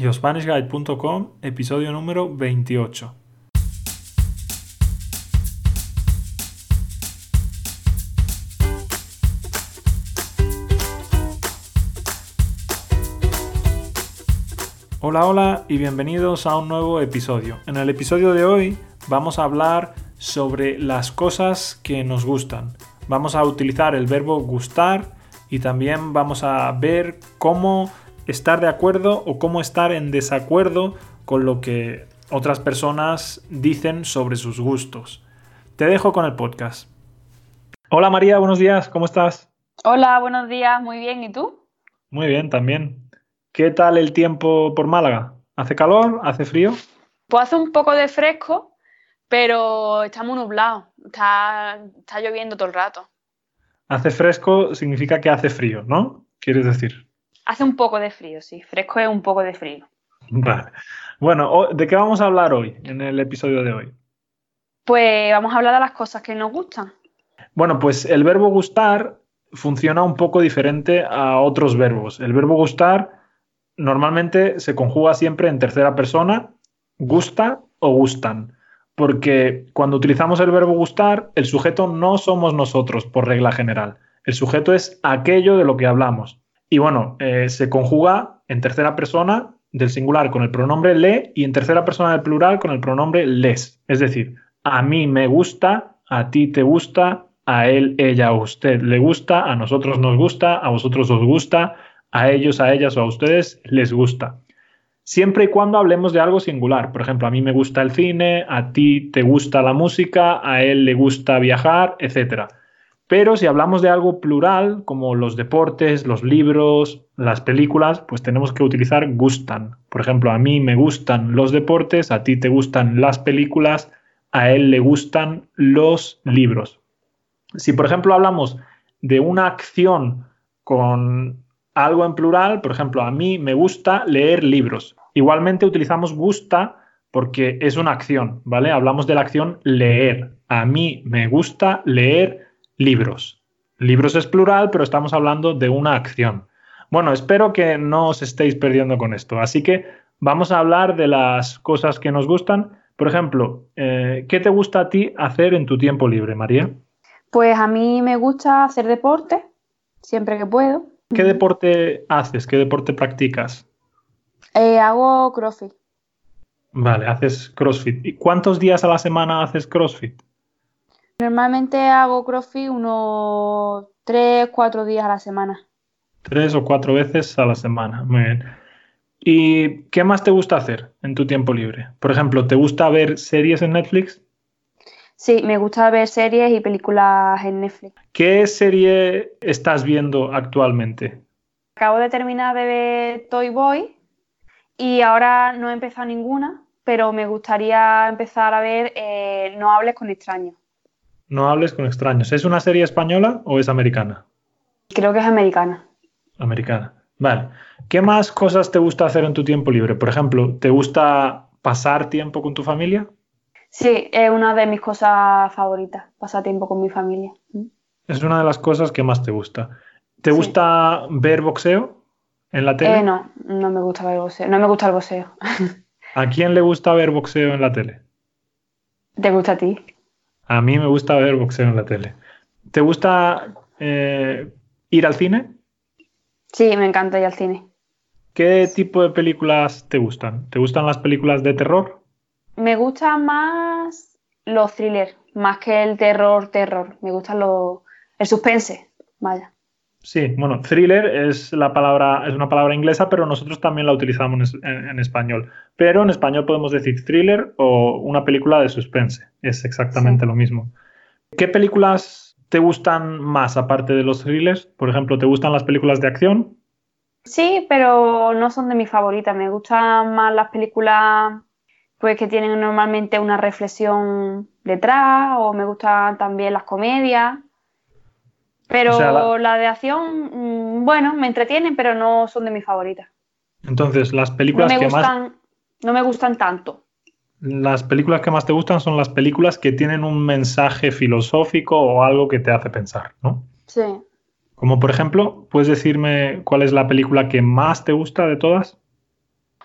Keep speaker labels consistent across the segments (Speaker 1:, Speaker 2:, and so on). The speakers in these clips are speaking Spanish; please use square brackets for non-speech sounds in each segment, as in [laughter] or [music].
Speaker 1: YoSpanishGuide.com, episodio número 28. Hola, hola y bienvenidos a un nuevo episodio. En el episodio de hoy vamos a hablar sobre las cosas que nos gustan. Vamos a utilizar el verbo gustar y también vamos a ver cómo estar de acuerdo o cómo estar en desacuerdo con lo que otras personas dicen sobre sus gustos. Te dejo con el podcast. Hola María, buenos días, ¿cómo estás?
Speaker 2: Hola, buenos días, muy bien, ¿y tú?
Speaker 1: Muy bien, también. ¿Qué tal el tiempo por Málaga? ¿Hace calor? ¿Hace frío?
Speaker 2: Pues hace un poco de fresco, pero está muy nublado, está, está lloviendo todo el rato.
Speaker 1: Hace fresco significa que hace frío, ¿no? ¿Quieres decir?
Speaker 2: Hace un poco de frío, sí. Fresco es un poco de frío.
Speaker 1: Vale. Bueno, ¿de qué vamos a hablar hoy, en el episodio de hoy?
Speaker 2: Pues vamos a hablar de las cosas que nos gustan.
Speaker 1: Bueno, pues el verbo gustar funciona un poco diferente a otros verbos. El verbo gustar normalmente se conjuga siempre en tercera persona, gusta o gustan. Porque cuando utilizamos el verbo gustar, el sujeto no somos nosotros, por regla general. El sujeto es aquello de lo que hablamos. Y bueno, eh, se conjuga en tercera persona del singular con el pronombre le y en tercera persona del plural con el pronombre les. Es decir, a mí me gusta, a ti te gusta, a él, ella, a usted le gusta, a nosotros nos gusta, a vosotros os gusta, a ellos, a ellas o a ustedes les gusta. Siempre y cuando hablemos de algo singular. Por ejemplo, a mí me gusta el cine, a ti te gusta la música, a él le gusta viajar, etcétera. Pero si hablamos de algo plural, como los deportes, los libros, las películas, pues tenemos que utilizar gustan. Por ejemplo, a mí me gustan los deportes, a ti te gustan las películas, a él le gustan los libros. Si, por ejemplo, hablamos de una acción con algo en plural, por ejemplo, a mí me gusta leer libros. Igualmente utilizamos gusta porque es una acción, ¿vale? Hablamos de la acción leer. A mí me gusta leer libros. Libros es plural, pero estamos hablando de una acción. Bueno, espero que no os estéis perdiendo con esto. Así que vamos a hablar de las cosas que nos gustan. Por ejemplo, eh, ¿qué te gusta a ti hacer en tu tiempo libre, María?
Speaker 2: Pues a mí me gusta hacer deporte, siempre que puedo.
Speaker 1: ¿Qué deporte haces? ¿Qué deporte practicas?
Speaker 2: Eh, hago CrossFit.
Speaker 1: Vale, haces CrossFit. ¿Y cuántos días a la semana haces CrossFit?
Speaker 2: Normalmente hago CrossFit unos 3, 4 días a la semana.
Speaker 1: Tres o cuatro veces a la semana. Muy bien. ¿Y qué más te gusta hacer en tu tiempo libre? Por ejemplo, ¿te gusta ver series en Netflix?
Speaker 2: Sí, me gusta ver series y películas en Netflix.
Speaker 1: ¿Qué serie estás viendo actualmente?
Speaker 2: Acabo de terminar de ver Toy Boy y ahora no he empezado ninguna, pero me gustaría empezar a ver eh, No hables con extraños.
Speaker 1: No hables con extraños. ¿Es una serie española o es americana?
Speaker 2: Creo que es americana.
Speaker 1: Americana. Vale. ¿Qué más cosas te gusta hacer en tu tiempo libre? Por ejemplo, ¿te gusta pasar tiempo con tu familia?
Speaker 2: Sí, es una de mis cosas favoritas, pasar tiempo con mi familia.
Speaker 1: Es una de las cosas que más te gusta. ¿Te
Speaker 2: Sí.
Speaker 1: gusta ver boxeo en la tele?
Speaker 2: Eh, no, no me gusta ver boxeo. No me gusta el boxeo. [laughs]
Speaker 1: ¿A quién le gusta ver boxeo en la tele?
Speaker 2: ¿Te gusta a ti?
Speaker 1: A mí me gusta ver boxeo en la tele. ¿Te gusta eh, ir al cine?
Speaker 2: Sí, me encanta ir al cine.
Speaker 1: ¿Qué tipo de películas te gustan? ¿Te gustan las películas de terror?
Speaker 2: Me gustan más los thrillers, más que el terror, terror. Me gustan los... el suspense, vaya.
Speaker 1: Sí, bueno, thriller es la palabra, es una palabra inglesa, pero nosotros también la utilizamos en, en español. Pero en español podemos decir thriller o una película de suspense. Es exactamente
Speaker 2: Sí.
Speaker 1: lo mismo. ¿Qué películas te gustan más aparte de los thrillers? Por ejemplo, ¿te gustan las películas de acción?
Speaker 2: Sí, pero no son de mis favoritas. Me gustan más las películas pues que tienen normalmente una reflexión detrás, o me gustan también las comedias. Pero
Speaker 1: O sea, la-
Speaker 2: la... de acción, mm, bueno, me entretienen, pero no son de mis favoritas.
Speaker 1: Entonces, las
Speaker 2: No
Speaker 1: películas
Speaker 2: me
Speaker 1: que más
Speaker 2: gustan, no me gustan tanto.
Speaker 1: Las películas que más te gustan son las películas que tienen un mensaje filosófico o algo que te hace pensar, ¿no?
Speaker 2: Sí.
Speaker 1: Como por ejemplo, ¿puedes decirme cuál es la película que más te gusta de todas?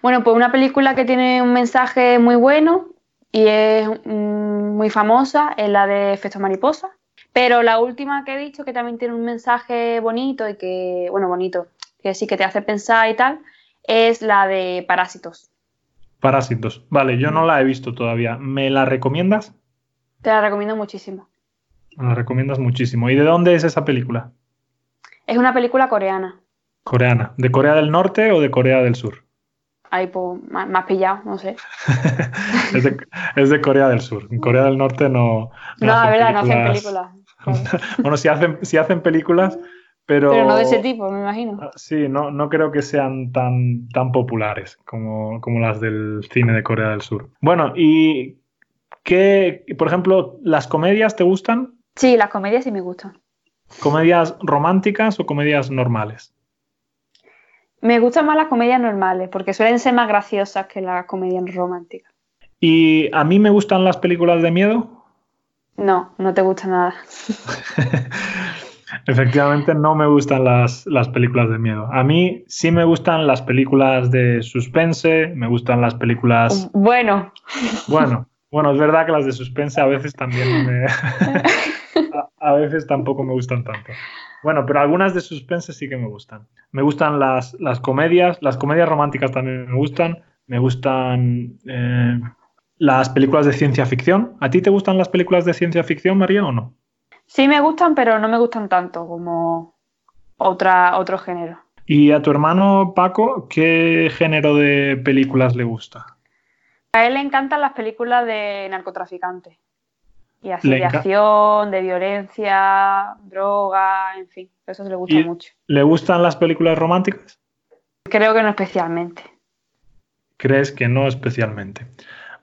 Speaker 2: Bueno, pues una película que tiene un mensaje muy bueno y es mm, muy famosa es la de Efecto Mariposa. Pero la última que he dicho, que también tiene un mensaje bonito y que, bueno, bonito, que sí que te hace pensar y tal, es la de Parásitos.
Speaker 1: Parásitos. Vale, yo no la he visto todavía. ¿Me la recomiendas?
Speaker 2: Te la recomiendo muchísimo.
Speaker 1: Me la recomiendas muchísimo. ¿Y de dónde es esa película?
Speaker 2: Es una película coreana.
Speaker 1: Coreana. ¿De Corea del Norte o de Corea del Sur?
Speaker 2: Ahí, pues, más, pillado, no sé. [laughs]
Speaker 1: es, de, Corea del Sur. En Corea del Norte no.
Speaker 2: No, no verdad, no hacen películas. [laughs]
Speaker 1: bueno, si hacen, si hacen películas, pero.
Speaker 2: Pero no de ese tipo, me imagino.
Speaker 1: Ah, sí, no, no creo que sean tan, tan populares como, como las del cine de Corea del Sur. Bueno, y. ¿Qué, por ejemplo, las comedias te gustan?
Speaker 2: Sí, las comedias sí me gustan.
Speaker 1: ¿Comedias románticas o comedias normales?
Speaker 2: Me gustan más las comedias normales, porque suelen ser más graciosas que las comedias románticas.
Speaker 1: ¿Y a mí me gustan las películas de miedo?
Speaker 2: No, no te gusta nada. [laughs]
Speaker 1: Efectivamente, no me gustan las, las, películas de miedo. A mí sí me gustan las películas de suspense, me gustan las películas.
Speaker 2: Bueno.
Speaker 1: Bueno, bueno, es verdad que las de suspense a veces también me. [laughs] a veces tampoco me gustan tanto. Bueno, pero algunas de suspense sí que me gustan. Me gustan las, las comedias, las comedias románticas también me gustan. Me gustan eh, las películas de ciencia ficción. ¿A ti te gustan las películas de ciencia ficción, María, o no?
Speaker 2: Sí me gustan, pero no me gustan tanto como otra, otro género.
Speaker 1: ¿Y a tu hermano Paco, qué género de películas le gusta?
Speaker 2: A él le encantan las películas de narcotraficantes. Y así de acción, de violencia, droga, en fin, eso le gusta mucho.
Speaker 1: ¿Le gustan las películas románticas?
Speaker 2: Creo que no especialmente.
Speaker 1: ¿Crees que no especialmente?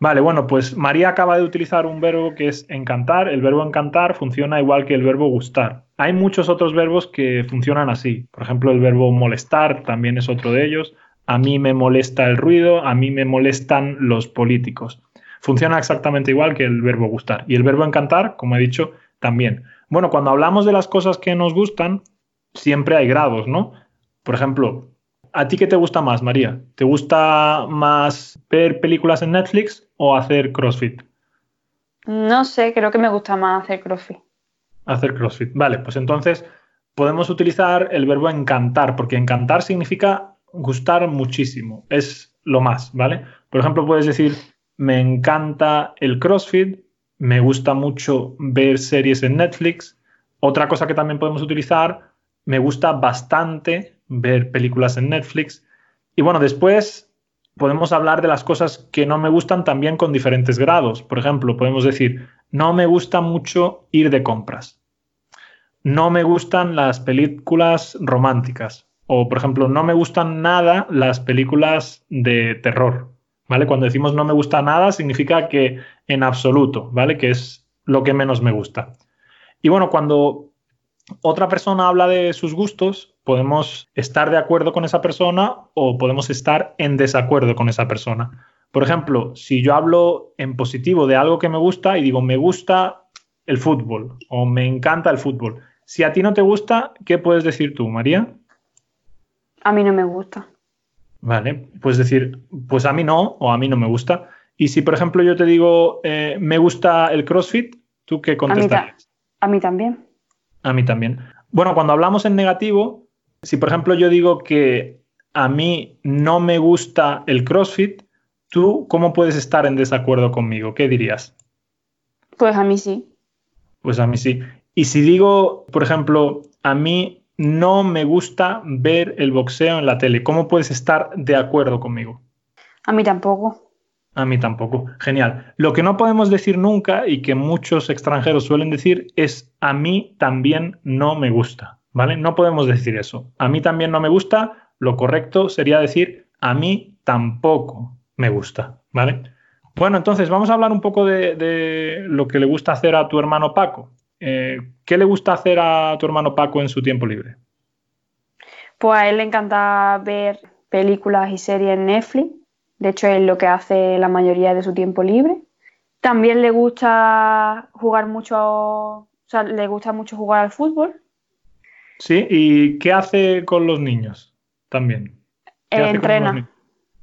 Speaker 1: Vale, bueno, pues María acaba de utilizar un verbo que es encantar. El verbo encantar funciona igual que el verbo gustar. Hay muchos otros verbos que funcionan así. Por ejemplo, el verbo molestar también es otro de ellos. A mí me molesta el ruido, a mí me molestan los políticos funciona exactamente igual que el verbo gustar. Y el verbo encantar, como he dicho, también. Bueno, cuando hablamos de las cosas que nos gustan, siempre hay grados, ¿no? Por ejemplo, ¿a ti qué te gusta más, María? ¿Te gusta más ver películas en Netflix o hacer CrossFit?
Speaker 2: No sé, creo que me gusta más hacer CrossFit.
Speaker 1: Hacer CrossFit. Vale, pues entonces podemos utilizar el verbo encantar, porque encantar significa gustar muchísimo, es lo más, ¿vale? Por ejemplo, puedes decir, me encanta el CrossFit, me gusta mucho ver series en Netflix. Otra cosa que también podemos utilizar, me gusta bastante ver películas en Netflix. Y bueno, después podemos hablar de las cosas que no me gustan también con diferentes grados. Por ejemplo, podemos decir, no me gusta mucho ir de compras. No me gustan las películas románticas. O, por ejemplo, no me gustan nada las películas de terror. Cuando decimos no me gusta nada, significa que en absoluto, ¿vale? Que es lo que menos me gusta. Y bueno, cuando otra persona habla de sus gustos, podemos estar de acuerdo con esa persona o podemos estar en desacuerdo con esa persona. Por ejemplo, si yo hablo en positivo de algo que me gusta y digo me gusta el fútbol o me encanta el fútbol, si a ti no te gusta, ¿qué puedes decir tú, María?
Speaker 2: A mí no me gusta.
Speaker 1: Vale, puedes decir, pues a mí no o a mí no me gusta. Y si, por ejemplo, yo te digo, eh, me gusta el CrossFit, ¿tú qué contestarías?
Speaker 2: A mí, también.
Speaker 1: A mí también. Bueno, cuando hablamos en negativo, si por ejemplo yo digo que a mí no me gusta el CrossFit, ¿tú cómo puedes estar en desacuerdo conmigo? ¿Qué dirías?
Speaker 2: Pues a mí sí.
Speaker 1: Pues a mí sí. Y si digo, por ejemplo, a mí no me gusta ver el boxeo en la tele. ¿Cómo puedes estar de acuerdo conmigo?
Speaker 2: A mí tampoco.
Speaker 1: A mí tampoco. Genial. Lo que no podemos decir nunca y que muchos extranjeros suelen decir es a mí también no me gusta. ¿Vale? No podemos decir eso. A mí también no me gusta. Lo correcto sería decir a mí tampoco me gusta. ¿Vale? Bueno, entonces vamos a hablar un poco de, lo que le gusta hacer a tu hermano Paco. Eh, ¿Qué le gusta hacer a tu hermano Paco en su tiempo libre?
Speaker 2: Pues a él le encanta ver películas y series en Netflix. De hecho, es lo que hace la mayoría de su tiempo libre. También le gusta jugar mucho, o sea, le gusta mucho jugar al fútbol.
Speaker 1: Sí, ¿y qué hace con los niños también?
Speaker 2: entrena.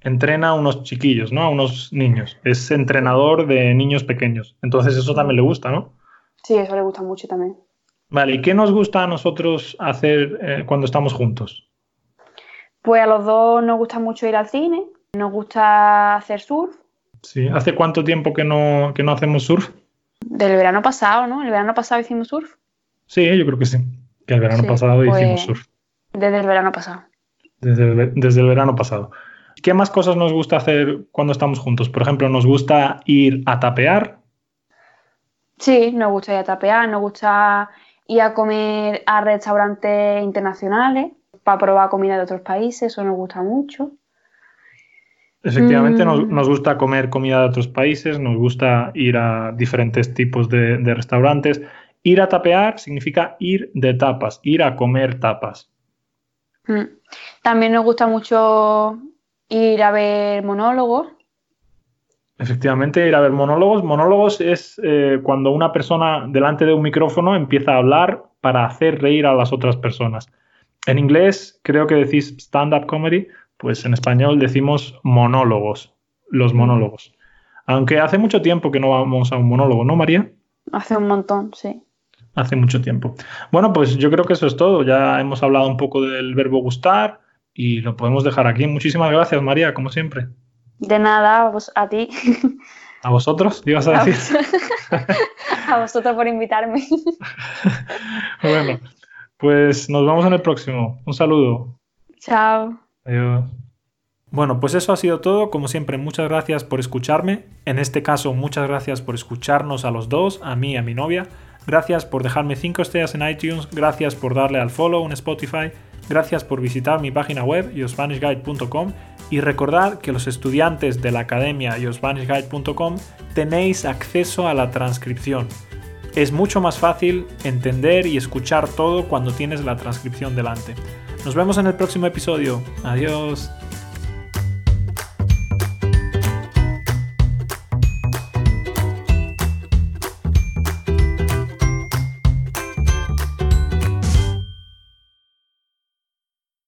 Speaker 1: entrena a unos chiquillos, ¿no? A unos niños. Es entrenador de niños pequeños. Entonces eso también le gusta, ¿no?
Speaker 2: Sí, eso le gusta mucho también.
Speaker 1: Vale, ¿y qué nos gusta a nosotros hacer eh, cuando estamos juntos?
Speaker 2: Pues a los dos nos gusta mucho ir al cine, nos gusta hacer surf.
Speaker 1: Sí, ¿hace cuánto tiempo que no, que no hacemos surf?
Speaker 2: Del verano pasado, ¿no? El verano pasado hicimos surf.
Speaker 1: Sí, yo creo que sí. Que el verano
Speaker 2: Sí,
Speaker 1: pasado hicimos surf.
Speaker 2: Desde el verano pasado.
Speaker 1: Desde el, ve- desde el verano pasado. ¿Qué más cosas nos gusta hacer cuando estamos juntos? Por ejemplo, nos gusta ir a tapear.
Speaker 2: Sí, nos gusta ir a tapear, nos gusta ir a comer a restaurantes internacionales para probar comida de otros países, eso nos gusta mucho.
Speaker 1: Efectivamente, nos,
Speaker 2: Mm.
Speaker 1: nos gusta comer comida de otros países, nos gusta ir a diferentes tipos de, de restaurantes. Ir a tapear significa ir de tapas, ir a comer tapas.
Speaker 2: Mm. También nos gusta mucho ir a ver monólogos.
Speaker 1: Efectivamente, ir a ver monólogos. Monólogos es eh, cuando una persona delante de un micrófono empieza a hablar para hacer reír a las otras personas. En inglés creo que decís stand-up comedy, pues en español decimos monólogos, los monólogos. Aunque hace mucho tiempo que no vamos a un monólogo, ¿no, María?
Speaker 2: Hace un montón, sí.
Speaker 1: Hace mucho tiempo. Bueno, pues yo creo que eso es todo. Ya hemos hablado un poco del verbo gustar y lo podemos dejar aquí. Muchísimas gracias, María, como siempre.
Speaker 2: De nada, a, vos- a ti.
Speaker 1: ¿A vosotros? ¿Ibas a decir? [laughs]
Speaker 2: a vosotros por invitarme. [laughs]
Speaker 1: Bueno, pues nos vemos en el próximo. Un saludo.
Speaker 2: Chao.
Speaker 1: Adiós. Bueno, pues eso ha sido todo. Como siempre, muchas gracias por escucharme. En este caso, muchas gracias por escucharnos a los dos, a mí y a mi novia. Gracias por dejarme 5 estrellas en iTunes. Gracias por darle al follow en Spotify. Gracias por visitar mi página web, yospanishguide.com. Y recordad que los estudiantes de la academia yospanishguide.com tenéis acceso a la transcripción. Es mucho más fácil entender y escuchar todo cuando tienes la transcripción delante. Nos vemos en el próximo episodio. Adiós.